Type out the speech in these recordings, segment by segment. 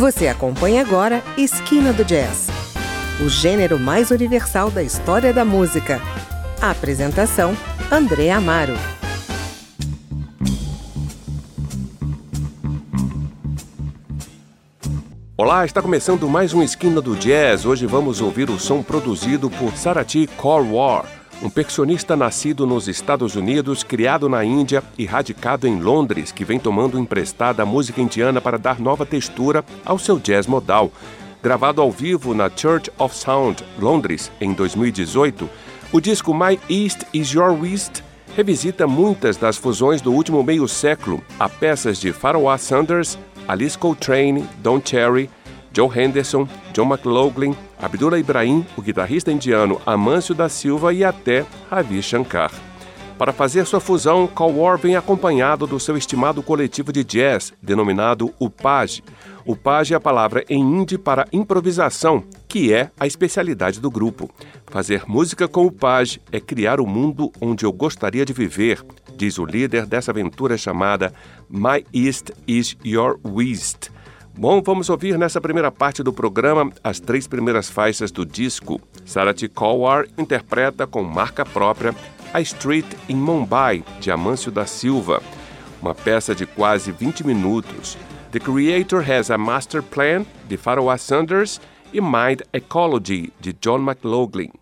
Você acompanha agora Esquina do Jazz, o gênero mais universal da história da música. A apresentação: André Amaro. Olá, está começando mais um Esquina do Jazz. Hoje vamos ouvir o som produzido por Sarati Korwar, um percussionista nascido nos Estados Unidos, criado na Índia e radicado em Londres, que vem tomando emprestada a música indiana para dar nova textura ao seu jazz modal. Gravado ao vivo na Church of Sound, Londres, em 2018, o disco My East is Your West revisita muitas das fusões do último meio século a peças de Pharoah Sanders, Alice Coltrane, Don Cherry, Joe Henderson, John McLaughlin, Abdullah Ibrahim, o guitarrista indiano Amâncio da Silva e até Ravi Shankar. Para fazer sua fusão, War vem acompanhado do seu estimado coletivo de jazz, denominado Upaj. Upaj é a palavra em hindi para improvisação, que é a especialidade do grupo. Fazer música com Upaj é criar o mundo onde eu gostaria de viver, diz o líder dessa aventura chamada My East is Your West. Bom, vamos ouvir nessa primeira parte do programa as três primeiras faixas do disco. Sarati Kowar interpreta com marca própria A Street in Mumbai, de Amâncio da Silva, uma peça de quase 20 minutos. The Creator Has a Master Plan, de Pharoah Sanders, e Mind Ecology, de John McLaughlin.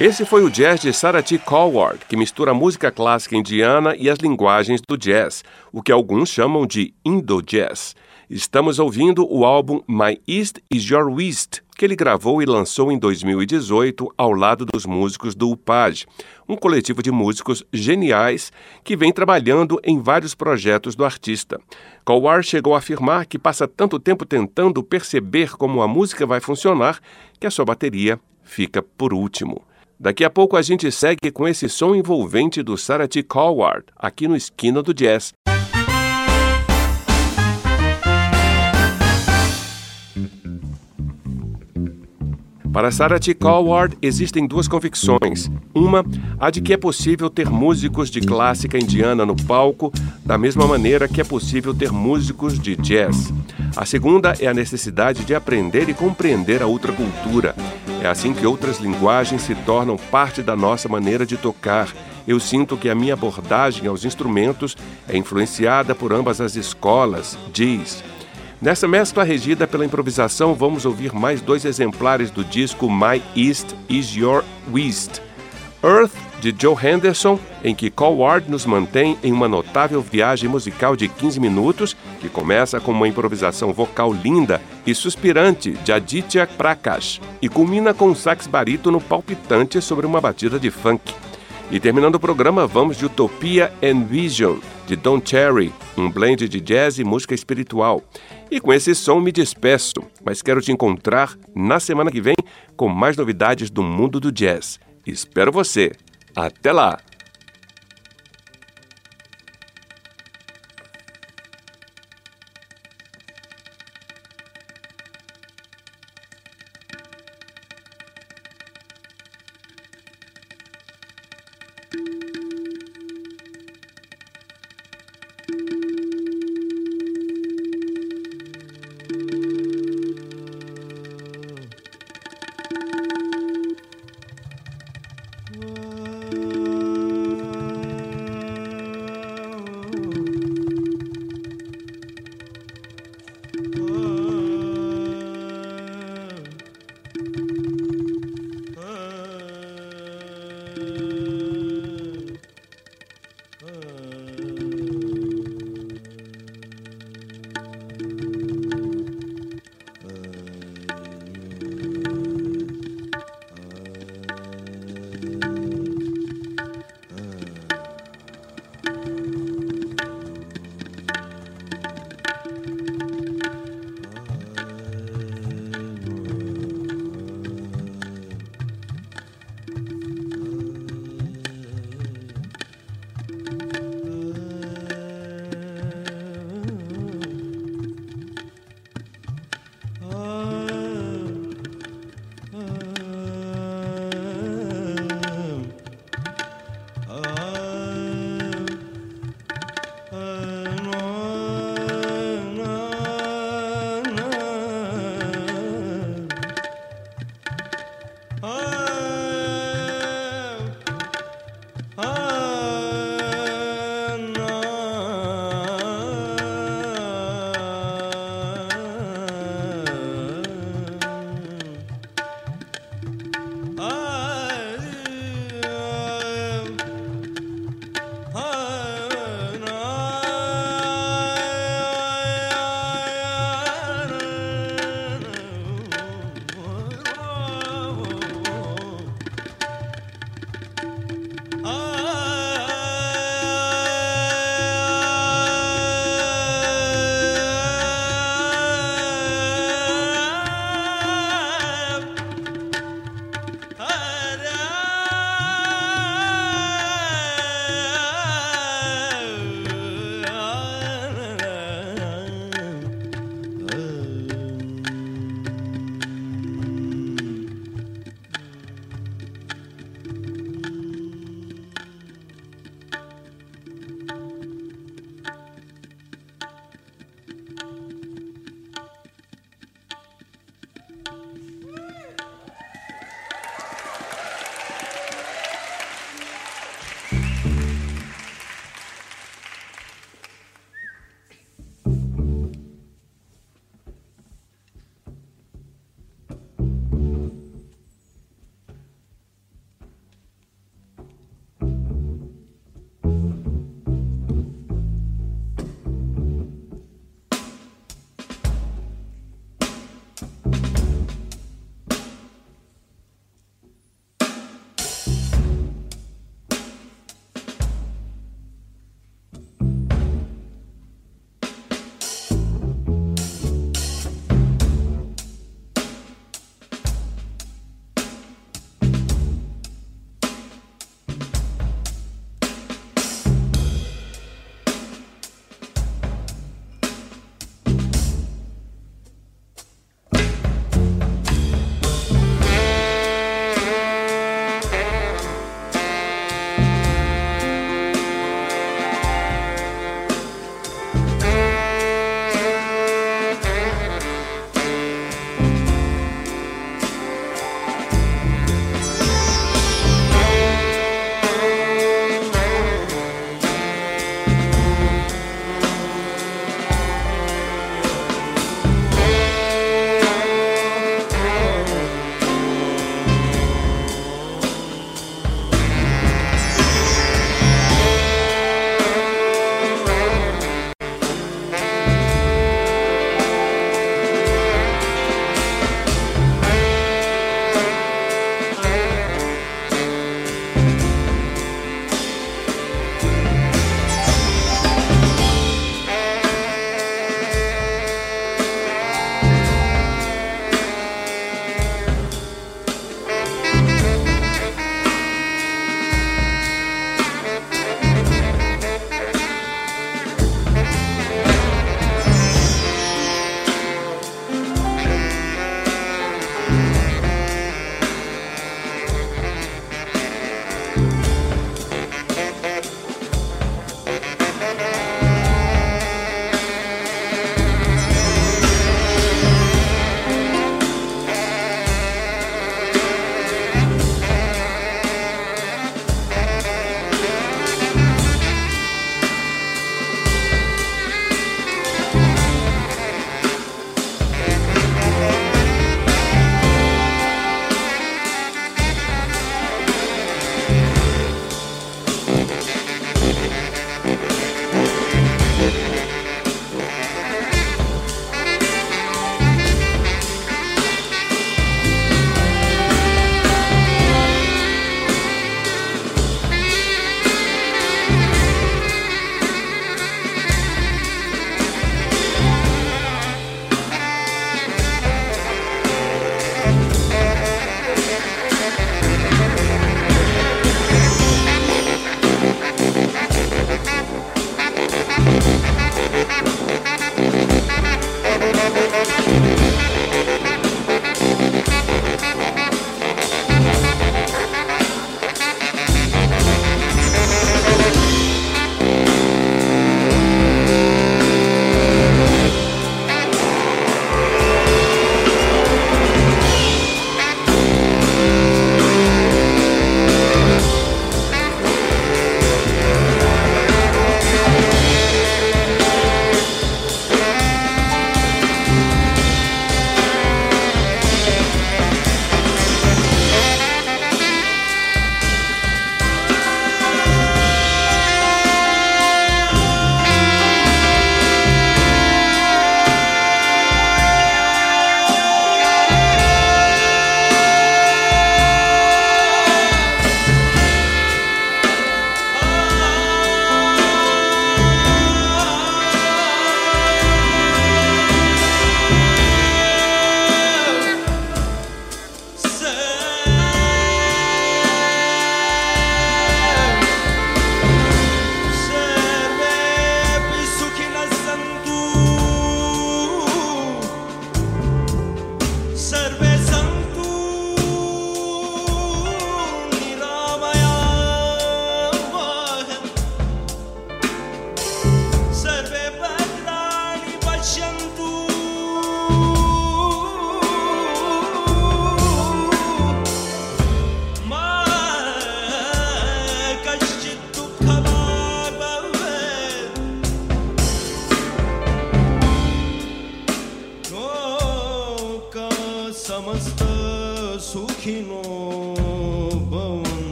Esse foi o jazz de Sarah T. Coward, que mistura a música clássica indiana e as linguagens do jazz, o que alguns chamam de Indo-Jazz. Estamos ouvindo o álbum My East is Your West, que ele gravou e lançou em 2018 ao lado dos músicos do UPAG, um coletivo de músicos geniais que vem trabalhando em vários projetos do artista. Coward chegou a afirmar que passa tanto tempo tentando perceber como a música vai funcionar que a sua bateria fica por último. Daqui a pouco a gente segue com esse som envolvente do Sarah T. Coward, aqui no Esquina do Jazz. Para Sarah T. Coward, existem duas convicções. Uma, a de que é possível ter músicos de clássica indiana no palco, da mesma maneira que é possível ter músicos de jazz. A segunda é a necessidade de aprender e compreender a outra cultura. É assim que outras linguagens se tornam parte da nossa maneira de tocar. Eu sinto que a minha abordagem aos instrumentos é influenciada por ambas as escolas, diz. Nessa mescla regida pela improvisação, vamos ouvir mais dois exemplares do disco My East is Your West. Earth, de Joe Henderson, em que Coward nos mantém em uma notável viagem musical de 15 minutos, que começa com uma improvisação vocal linda e suspirante de Aditya Prakash, e culmina com um sax barítono palpitante sobre uma batida de funk. E terminando o programa, vamos de Utopia and Vision, de Don Cherry, um blend de jazz e música espiritual. E com esse som me despeço, mas quero te encontrar na semana que vem com mais novidades do mundo do jazz. Espero você. Até lá!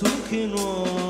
sukhino